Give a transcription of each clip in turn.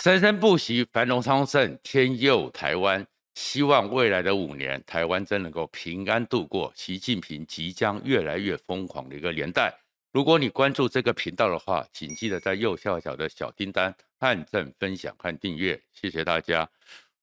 生生不息，繁荣昌盛，天佑台湾。希望未来的五年，台湾真能够平安度过习近平即将越来越疯狂的一个年代。如果你关注这个频道的话，请记得在右下角的小叮当按赞、分享和订阅，谢谢大家。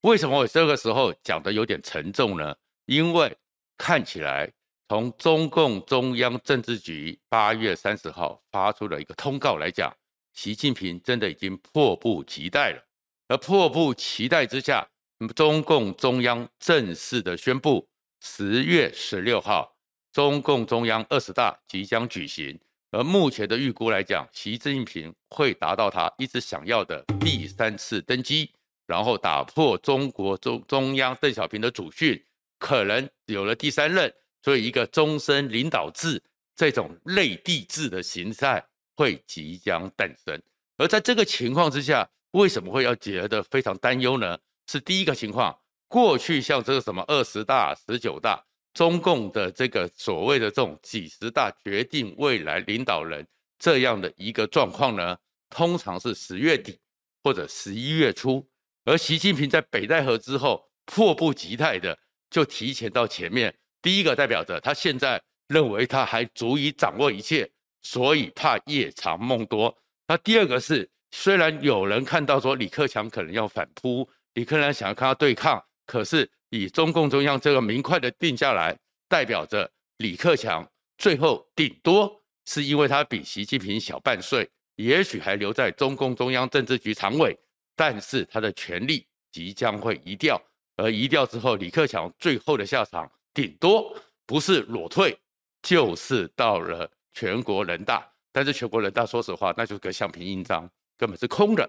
为什么我这个时候讲的有点沉重呢？因为看起来从中共中央政治局八月三十号发出的一个通告来讲。习近平真的已经迫不及待了，而迫不及待之下，中共中央正式的宣布，十月十六号，中共中央二十大即将举行。而目前的预估来讲，习近平会达到他一直想要的第三次登基，然后打破中国中中央邓小平的祖训，可能有了第三任，所以一个终身领导制这种类帝制的形态。会即将诞生，而在这个情况之下，为什么会要觉得非常担忧呢？是第一个情况，过去像这个什么二十大、十九大，中共的这个所谓的这种几十大决定未来领导人这样的一个状况呢，通常是十月底或者十一月初，而习近平在北戴河之后，迫不及待的就提前到前面，第一个代表着他现在认为他还足以掌握一切。所以怕夜长梦多。那第二个是，虽然有人看到说李克强可能要反扑，李克强想要跟他对抗，可是以中共中央这个明快的定下来，代表着李克强最后顶多是因为他比习近平小半岁，也许还留在中共中央政治局常委，但是他的权力即将会移掉，而移掉之后，李克强最后的下场顶多不是裸退，就是到了。全国人大，但是全国人大说实话，那就是个橡皮印章，根本是空的。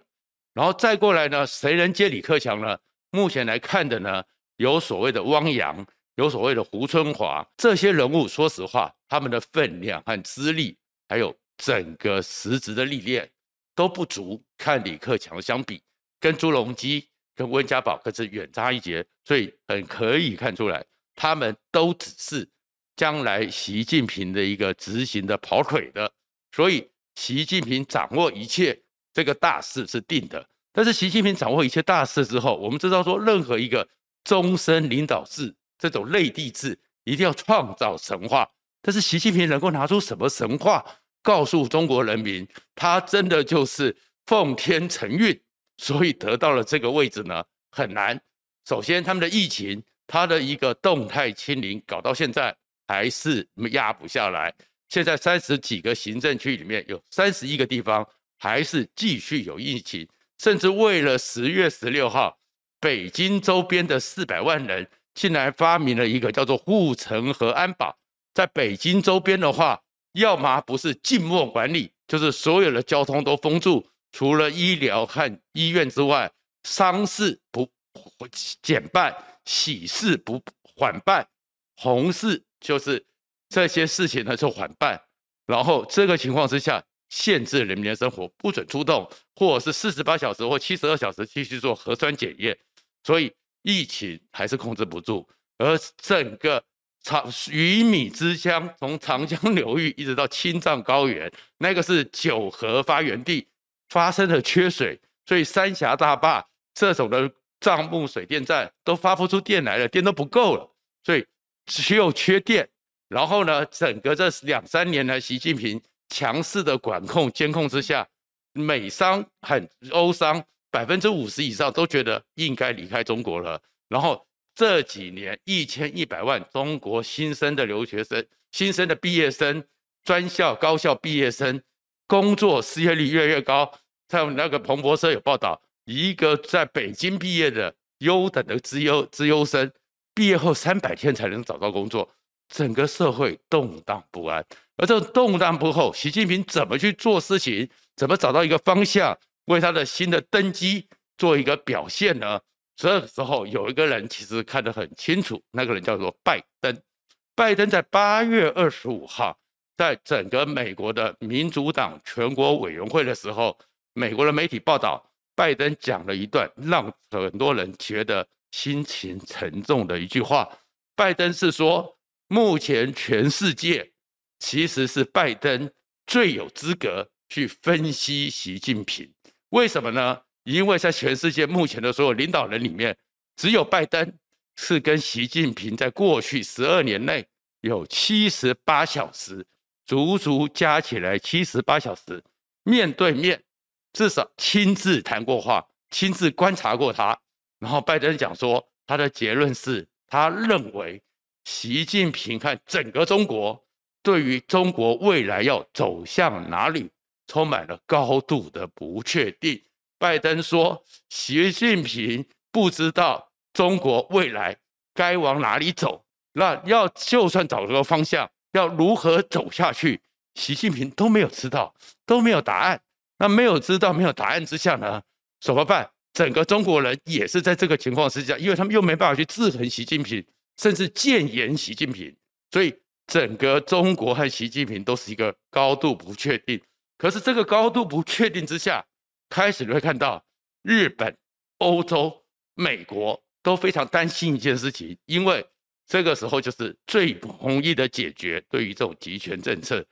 然后再过来呢，谁能接李克强呢？目前来看的呢，有所谓的汪洋，有所谓的胡春华这些人物。说实话，他们的分量和资历，还有整个实质的历练都不足，看李克强相比，跟朱镕基、跟温家宝可是远差一截。所以很可以看出来，他们都只是。将来习近平的一个执行的跑腿的，所以习近平掌握一切，这个大势是定的。但是习近平掌握一切大势之后，我们知道说，任何一个终身领导制这种内地制，一定要创造神话。但是习近平能够拿出什么神话，告诉中国人民，他真的就是奉天承运，所以得到了这个位置呢？很难。首先，他们的疫情，他的一个动态清零，搞到现在。还是压不下来。现在三十几个行政区里面有三十一个地方还是继续有疫情，甚至为了十月十六号，北京周边的四百万人竟然发明了一个叫做护城河安保。在北京周边的话，要么不是静默管理，就是所有的交通都封住，除了医疗和医院之外，丧事不减半，喜事不缓办，红事。就是这些事情呢，就缓办，然后这个情况之下，限制人民的生活，不准出动，或者是四十八小时或七十二小时继续做核酸检验，所以疫情还是控制不住。而整个长鱼米之乡，从长江流域一直到青藏高原，那个是九河发源地，发生了缺水，所以三峡大坝这种的账目水电站都发不出电来了，电都不够了，所以。只有缺电，然后呢，整个这两三年来，习近平强势的管控监控之下，美商很欧商百分之五十以上都觉得应该离开中国了。然后这几年一千一百万中国新生的留学生、新生的毕业生、专校、高校毕业生，工作失业率越来越高。像那个彭博社有报道，一个在北京毕业的优等的资优资优生。毕业后三百天才能找到工作，整个社会动荡不安。而这种动荡不后，习近平怎么去做事情？怎么找到一个方向，为他的新的登基做一个表现呢？这个时候有一个人其实看得很清楚，那个人叫做拜登。拜登在八月二十五号，在整个美国的民主党全国委员会的时候，美国的媒体报道，拜登讲了一段让很多人觉得。心情沉重的一句话，拜登是说，目前全世界其实是拜登最有资格去分析习近平，为什么呢？因为在全世界目前的所有领导人里面，只有拜登是跟习近平在过去十二年内有七十八小时，足足加起来七十八小时面对面，至少亲自谈过话，亲自观察过他。然后拜登讲说，他的结论是他认为习近平和整个中国对于中国未来要走向哪里，充满了高度的不确定。拜登说，习近平不知道中国未来该往哪里走，那要就算找个方向，要如何走下去，习近平都没有知道，都没有答案。那没有知道、没有答案之下呢，怎么办？整个中国人也是在这个情况之下，因为他们又没办法去制衡习近平，甚至谏言习近平，所以整个中国和习近平都是一个高度不确定。可是这个高度不确定之下，开始你会看到日本、欧洲、美国都非常担心一件事情，因为这个时候就是最容易的解决。对于这种极权政策，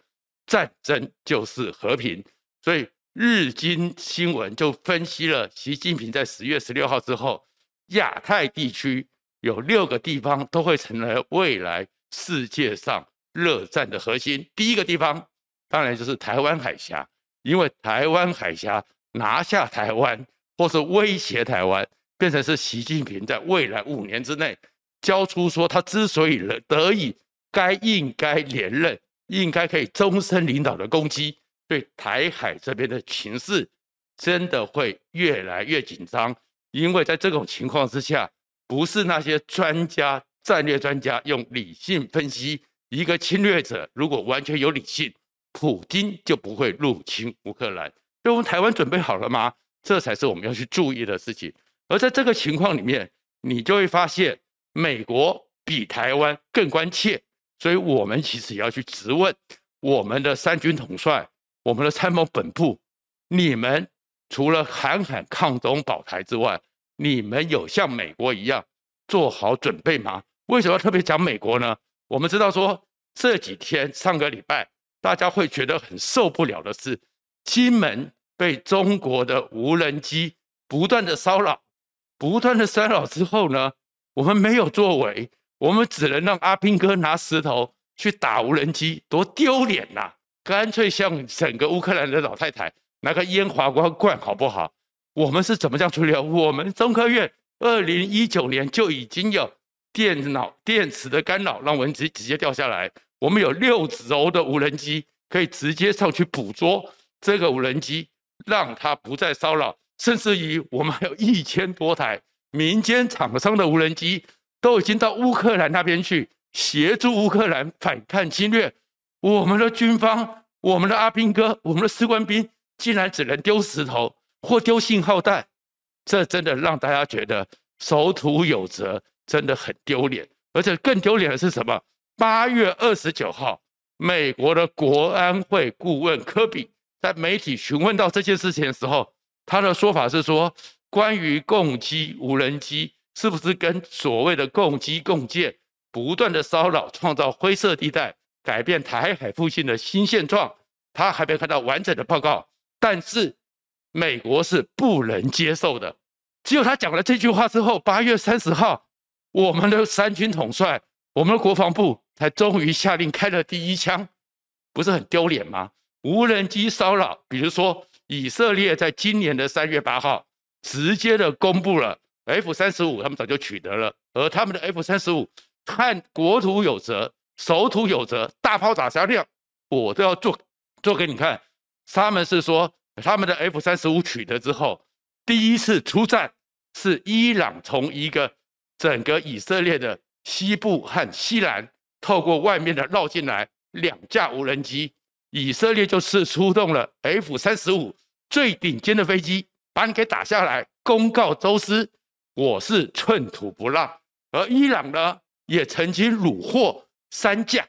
战争就是和平，所以。日经新闻就分析了习近平在十月十六号之后，亚太地区有六个地方都会成为未来世界上热战的核心。第一个地方当然就是台湾海峡，因为台湾海峡拿下台湾或是威胁台湾，变成是习近平在未来五年之内交出说他之所以得以该应该连任，应该可以终身领导的攻击。对台海这边的情势真的会越来越紧张，因为在这种情况之下，不是那些专家、战略专家用理性分析，一个侵略者如果完全有理性，普丁就不会入侵乌克兰。所以我们台湾准备好了吗？这才是我们要去注意的事情。而在这个情况里面，你就会发现美国比台湾更关切，所以我们其实也要去质问我们的三军统帅。我们的参谋本部，你们除了喊喊抗中保台之外，你们有像美国一样做好准备吗？为什么要特别讲美国呢？我们知道说这几天上个礼拜，大家会觉得很受不了的是，金门被中国的无人机不断的骚扰，不断的骚扰之后呢，我们没有作为，我们只能让阿兵哥拿石头去打无人机，多丢脸呐！干脆向整个乌克兰的老太太拿个烟花光灌好不好？我们是怎么这样处理？我们中科院二零一九年就已经有电脑电磁的干扰，让无人机直接掉下来。我们有六轴的无人机可以直接上去捕捉这个无人机，让它不再骚扰。甚至于我们还有一千多台民间厂商的无人机都已经到乌克兰那边去协助乌克兰反抗侵略。我们的军方，我们的阿兵哥，我们的士官兵，竟然只能丢石头或丢信号弹，这真的让大家觉得守土有责，真的很丢脸。而且更丢脸的是什么？八月二十九号，美国的国安会顾问科比在媒体询问到这件事情的时候，他的说法是说，关于共机无人机是不是跟所谓的共机共建不断的骚扰，创造灰色地带？改变台海附近的新现状，他还没有看到完整的报告，但是美国是不能接受的。只有他讲了这句话之后，八月三十号，我们的三军统帅，我们的国防部才终于下令开了第一枪，不是很丢脸吗？无人机骚扰，比如说以色列在今年的三月八号，直接的公布了 F 三十五，他们早就取得了，而他们的 F 三十五看国土有责。守土有责，大炮打下量，我都要做做给你看。他们是说，他们的 F 三十五取得之后，第一次出战是伊朗从一个整个以色列的西部和西南透过外面的绕进来两架无人机，以色列就是出动了 F 三十五最顶尖的飞机，把你给打下来，公告周知，我是寸土不让。而伊朗呢，也曾经虏获。三架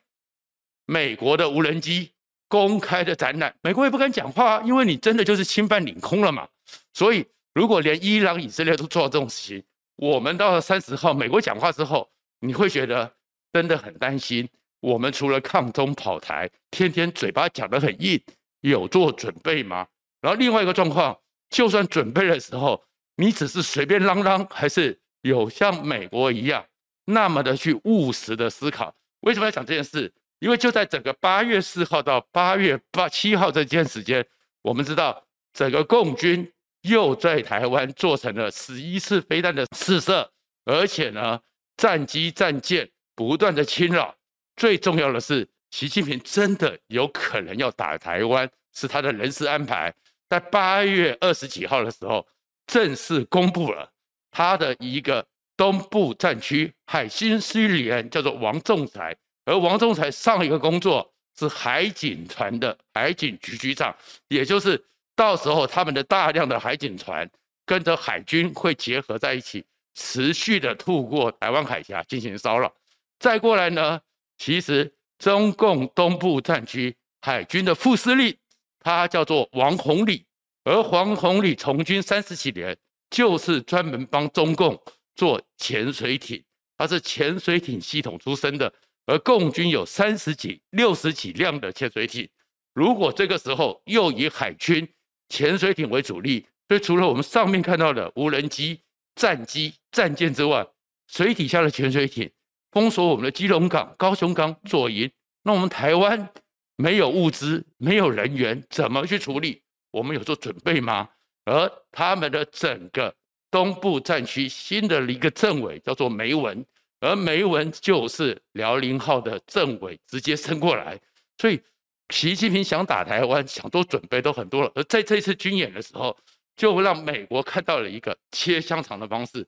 美国的无人机公开的展览，美国也不敢讲话啊，因为你真的就是侵犯领空了嘛。所以，如果连伊朗、以色列都做这种事情，我们到了三十号，美国讲话之后，你会觉得真的很担心。我们除了抗中跑台，天天嘴巴讲得很硬，有做准备吗？然后另外一个状况，就算准备的时候，你只是随便嚷嚷，还是有像美国一样那么的去务实的思考？为什么要讲这件事？因为就在整个八月四号到八月八七号这段时间，我们知道整个共军又在台湾做成了十一次飞弹的试射，而且呢，战机战舰不断的侵扰。最重要的是，习近平真的有可能要打台湾，是他的人事安排。在八月二十几号的时候，正式公布了他的一个东部战区海军司令员，叫做王仲才。而王仲才上一个工作是海警船的海警局局长，也就是到时候他们的大量的海警船跟着海军会结合在一起，持续的透过台湾海峡进行骚扰。再过来呢，其实中共东部战区海军的副司令。他叫做王宏礼，而王宏礼从军三十几年，就是专门帮中共做潜水艇，他是潜水艇系统出身的。而共军有三十几、六十几辆的潜水艇，如果这个时候又以海军潜水艇为主力，所以除了我们上面看到的无人机、战机、战舰之外，水底下的潜水艇封锁我们的基隆港、高雄港、左营，那我们台湾。没有物资，没有人员，怎么去处理？我们有做准备吗？而他们的整个东部战区新的一个政委叫做梅文，而梅文就是辽宁号的政委，直接升过来。所以习近平想打台湾，想做准备都很多了。而在这次军演的时候，就让美国看到了一个切香肠的方式，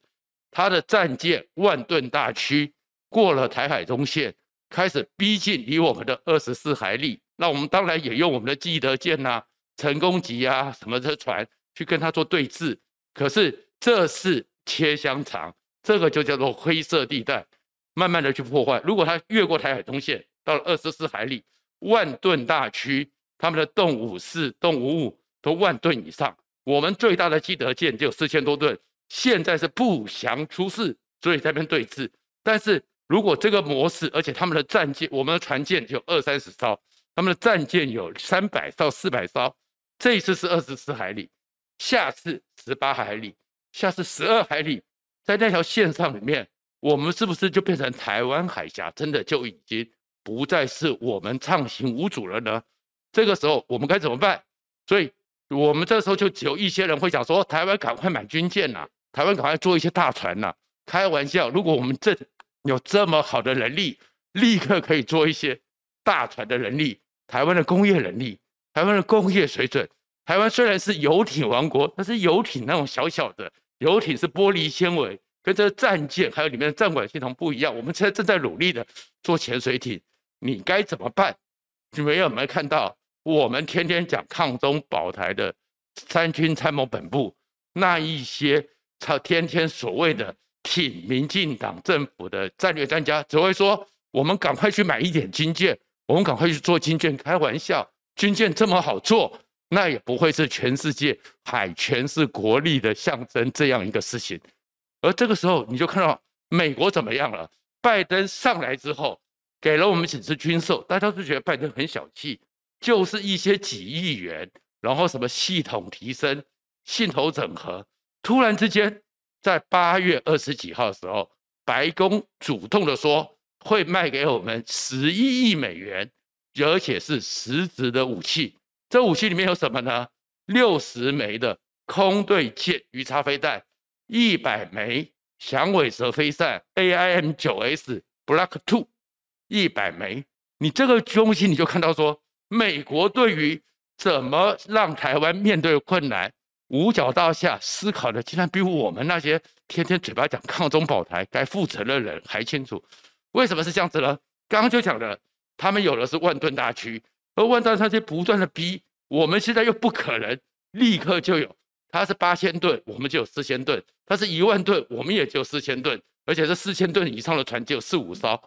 他的战舰万吨大驱过了台海中线。开始逼近离我们的二十四海里，那我们当然也用我们的基德舰呐、成功级啊什么的船去跟他做对峙。可是这是切香肠，这个就叫做灰色地带，慢慢的去破坏。如果他越过台海中线，到了二十四海里，万吨大驱，他们的动五四、动五五都万吨以上，我们最大的基德舰就有四千多吨，现在是不祥出世，所以在那边对峙，但是。如果这个模式，而且他们的战舰，我们的船舰就二三十艘，他们的战舰有三百到四百艘，这一次是二十四海里，下次十八海里，下次十二海里，在那条线上里面，我们是不是就变成台湾海峡真的就已经不再是我们畅行无阻了呢？这个时候我们该怎么办？所以我们这时候就只有一些人会讲说，台湾赶快买军舰呐，台湾赶快做一些大船呐，开玩笑，如果我们这。有这么好的能力，立刻可以做一些大船的能力。台湾的工业能力，台湾的工业水准。台湾虽然是游艇王国，但是游艇那种小小的游艇是玻璃纤维，跟这战舰还有里面的战管系统不一样。我们现在正在努力的做潜水艇，你该怎么办？你们有没有看到我们天天讲抗中保台的三军参谋本部那一些，他天天所谓的。挺民进党政府的战略专家只会说：“我们赶快去买一点军舰，我们赶快去做军舰。”开玩笑，军舰这么好做，那也不会是全世界海权是国力的象征这样一个事情。而这个时候，你就看到美国怎么样了？拜登上来之后，给了我们几次军售，大家都觉得拜登很小气，就是一些几亿元，然后什么系统提升、系统整合，突然之间。在八月二十几号的时候，白宫主动的说会卖给我们十一亿美元，而且是实质的武器。这武器里面有什么呢？六十枚的空对舰鱼叉飞弹，一百枚响尾蛇飞弹 AIM 九 S Block Two，一百枚。你这个东西你就看到说，美国对于怎么让台湾面对困难。五角大厦思考的竟然比我们那些天天嘴巴讲抗中保台该负责的人还清楚，为什么是这样子呢？刚刚就讲了，他们有的是万吨大驱，而万吨大驱不断的逼，我们现在又不可能立刻就有，它是八千吨，我们就有四千吨；它是一万吨，我们也就四千吨，而且这四千吨以上的船就有四五艘，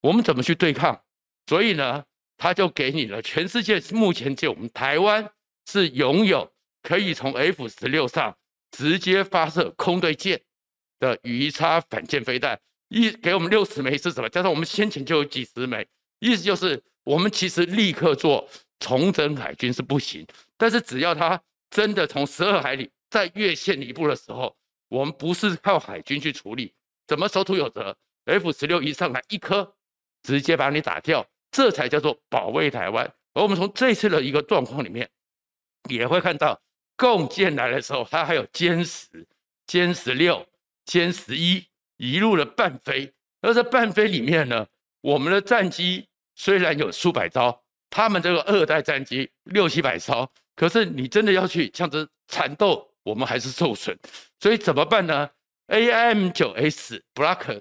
我们怎么去对抗？所以呢，他就给你了，全世界目前就我们台湾是拥有。可以从 F 十六上直接发射空对舰的鱼叉反舰飞弹，一给我们六十枚是什么？加上我们先前就有几十枚，意思就是我们其实立刻做重整海军是不行，但是只要他真的从十二海里再越线一步的时候，我们不是靠海军去处理，怎么守土有责？F 十六一上来一颗，直接把你打掉，这才叫做保卫台湾。而我们从这次的一个状况里面，也会看到，共建来的时候，它还有歼十、歼十六、歼十一一路的伴飞，而在伴飞里面呢，我们的战机虽然有数百艘，他们这个二代战机六七百艘，可是你真的要去这缠斗，我们还是受损。所以怎么办呢？AIM-9S Block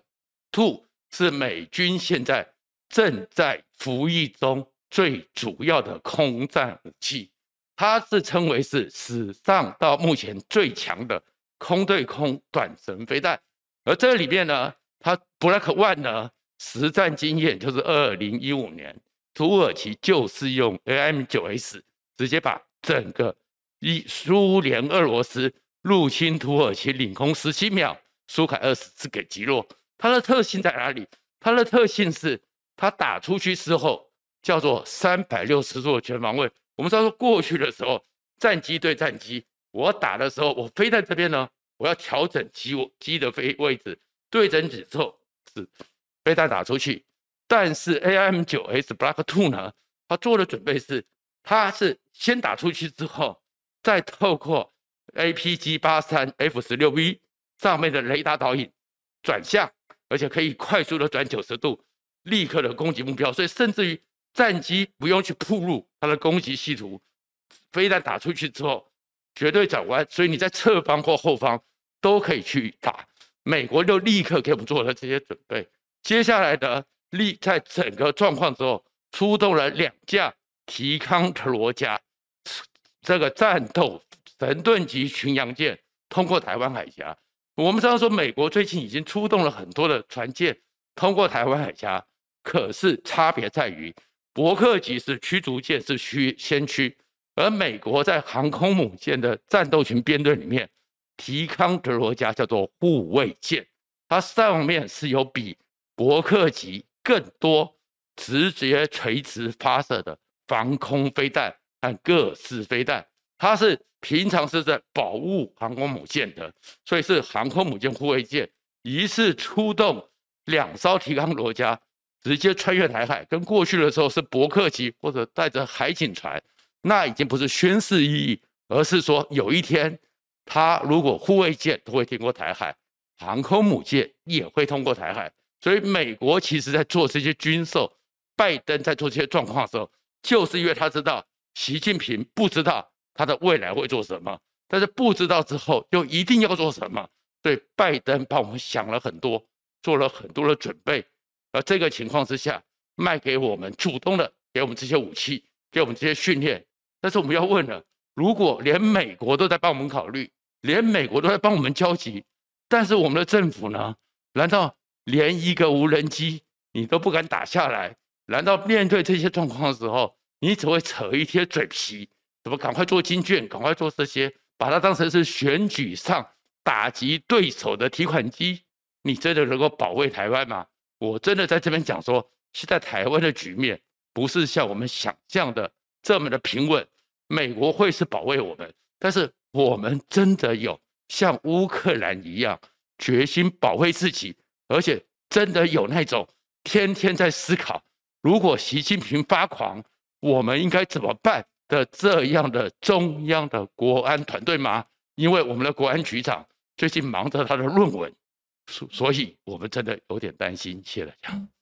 Two 是美军现在正在服役中最主要的空战武器。它是称为是史上到目前最强的空对空短程飞弹，而这里面呢，它 Block One 呢实战经验就是二零一五年土耳其就是用 AIM-9S 直接把整个一苏联俄罗斯入侵土耳其领空十七秒苏凯二十四给击落。它的特性在哪里？它的特性是它打出去之后叫做三百六十度的全方位。我们知道过去的时候，战机对战机，我打的时候，我飞在这边呢，我要调整机我机的飞位置，对准之后是飞弹打出去。但是 AIM-9S Block Two 呢，它做的准备是，它是先打出去之后，再透过 APG-83 F-16V 上面的雷达导引转向，而且可以快速的转九十度，立刻的攻击目标。所以甚至于。战机不用去铺路，它的攻击系统，飞弹打出去之后绝对转弯，所以你在侧方或后方都可以去打。美国就立刻给我们做了这些准备。接下来的立在整个状况之后，出动了两架提康特罗加这个战斗神盾级巡洋舰通过台湾海峡。我们知道说，美国最近已经出动了很多的船舰通过台湾海峡，可是差别在于。伯克级是驱逐舰，是驱先驱，而美国在航空母舰的战斗群编队里面，提康德罗加叫做护卫舰，它上面是有比伯克级更多直接垂直发射的防空飞弹和各式飞弹，它是平常是在保护航空母舰的，所以是航空母舰护卫舰，一次出动两艘提康罗加。直接穿越台海，跟过去的时候是伯克级或者带着海警船，那已经不是宣示意义，而是说有一天，他如果护卫舰都会经过台海，航空母舰也会通过台海，所以美国其实在做这些军售，拜登在做这些状况的时候，就是因为他知道习近平不知道他的未来会做什么，但是不知道之后又一定要做什么，所以拜登帮我们想了很多，做了很多的准备。而这个情况之下，卖给我们，主动的给我们这些武器，给我们这些训练。但是我们要问了：如果连美国都在帮我们考虑，连美国都在帮我们焦急，但是我们的政府呢？难道连一个无人机你都不敢打下来？难道面对这些状况的时候，你只会扯一些嘴皮？怎么赶快做金券，赶快做这些，把它当成是选举上打击对手的提款机？你真的能够保卫台湾吗？我真的在这边讲说，现在台湾的局面不是像我们想象的这么的平稳。美国会是保卫我们，但是我们真的有像乌克兰一样决心保卫自己，而且真的有那种天天在思考，如果习近平发狂，我们应该怎么办的这样的中央的国安团队吗？因为我们的国安局长最近忙着他的论文。所所以，我们真的有点担心，谢谢大家。